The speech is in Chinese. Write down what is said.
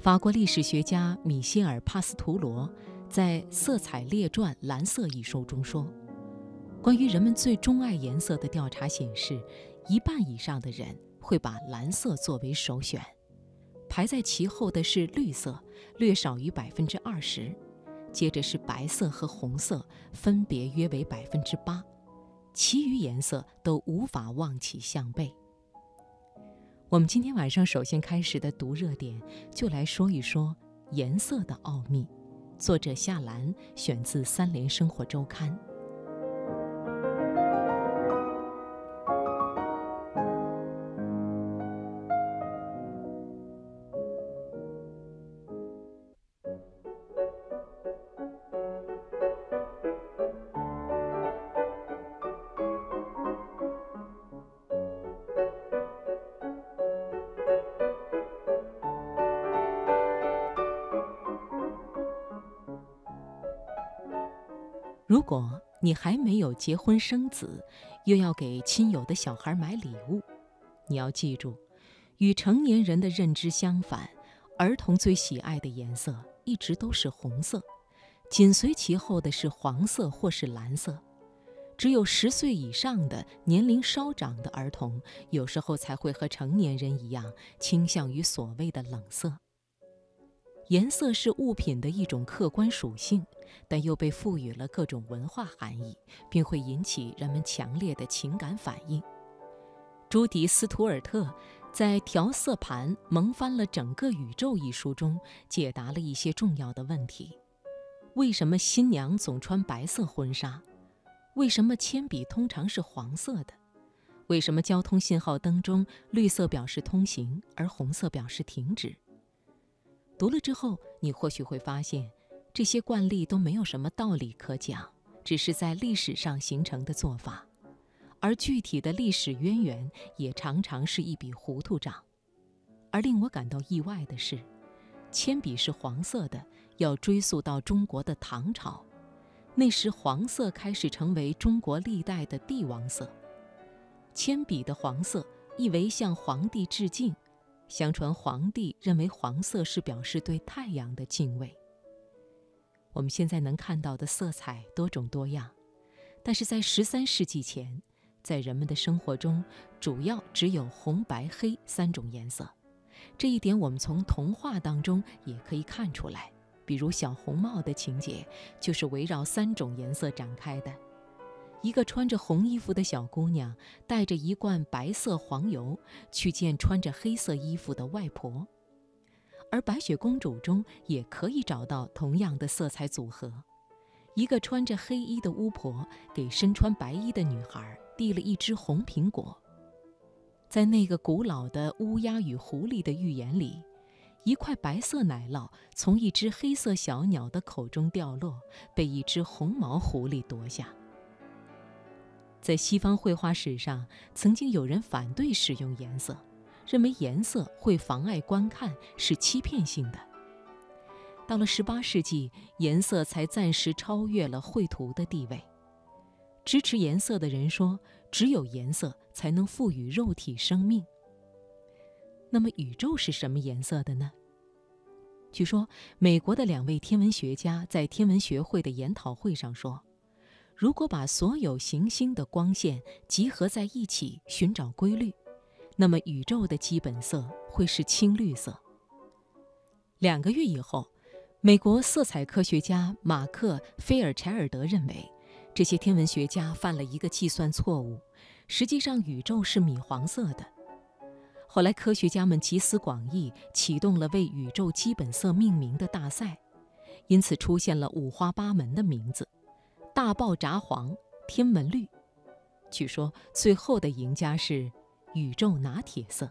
法国历史学家米歇尔·帕斯图罗在《色彩列传：蓝色》一书中说，关于人们最钟爱颜色的调查显示，一半以上的人会把蓝色作为首选，排在其后的是绿色，略少于百分之二十，接着是白色和红色，分别约为百分之八，其余颜色都无法望其项背。我们今天晚上首先开始的读热点，就来说一说颜色的奥秘。作者夏兰，选自《三联生活周刊》。如果你还没有结婚生子，又要给亲友的小孩买礼物，你要记住，与成年人的认知相反，儿童最喜爱的颜色一直都是红色，紧随其后的是黄色或是蓝色。只有十岁以上的年龄稍长的儿童，有时候才会和成年人一样倾向于所谓的冷色。颜色是物品的一种客观属性，但又被赋予了各种文化含义，并会引起人们强烈的情感反应。朱迪·斯图尔特在《调色盘萌翻了整个宇宙》一书中解答了一些重要的问题：为什么新娘总穿白色婚纱？为什么铅笔通常是黄色的？为什么交通信号灯中绿色表示通行，而红色表示停止？读了之后，你或许会发现，这些惯例都没有什么道理可讲，只是在历史上形成的做法，而具体的历史渊源也常常是一笔糊涂账。而令我感到意外的是，铅笔是黄色的，要追溯到中国的唐朝，那时黄色开始成为中国历代的帝王色。铅笔的黄色意为向皇帝致敬。相传皇帝认为黄色是表示对太阳的敬畏。我们现在能看到的色彩多种多样，但是在十三世纪前，在人们的生活中主要只有红、白、黑三种颜色。这一点我们从童话当中也可以看出来，比如小红帽的情节就是围绕三种颜色展开的。一个穿着红衣服的小姑娘带着一罐白色黄油去见穿着黑色衣服的外婆，而白雪公主中也可以找到同样的色彩组合。一个穿着黑衣的巫婆给身穿白衣的女孩递了一只红苹果。在那个古老的乌鸦与狐狸的寓言里，一块白色奶酪从一只黑色小鸟的口中掉落，被一只红毛狐狸夺下。在西方绘画史上，曾经有人反对使用颜色，认为颜色会妨碍观看，是欺骗性的。到了18世纪，颜色才暂时超越了绘图的地位。支持颜色的人说，只有颜色才能赋予肉体生命。那么，宇宙是什么颜色的呢？据说，美国的两位天文学家在天文学会的研讨会上说。如果把所有行星的光线集合在一起寻找规律，那么宇宙的基本色会是青绿色。两个月以后，美国色彩科学家马克·菲尔柴尔德认为，这些天文学家犯了一个计算错误，实际上宇宙是米黄色的。后来，科学家们集思广益，启动了为宇宙基本色命名的大赛，因此出现了五花八门的名字。大爆炸黄、天门绿，据说最后的赢家是宇宙拿铁色。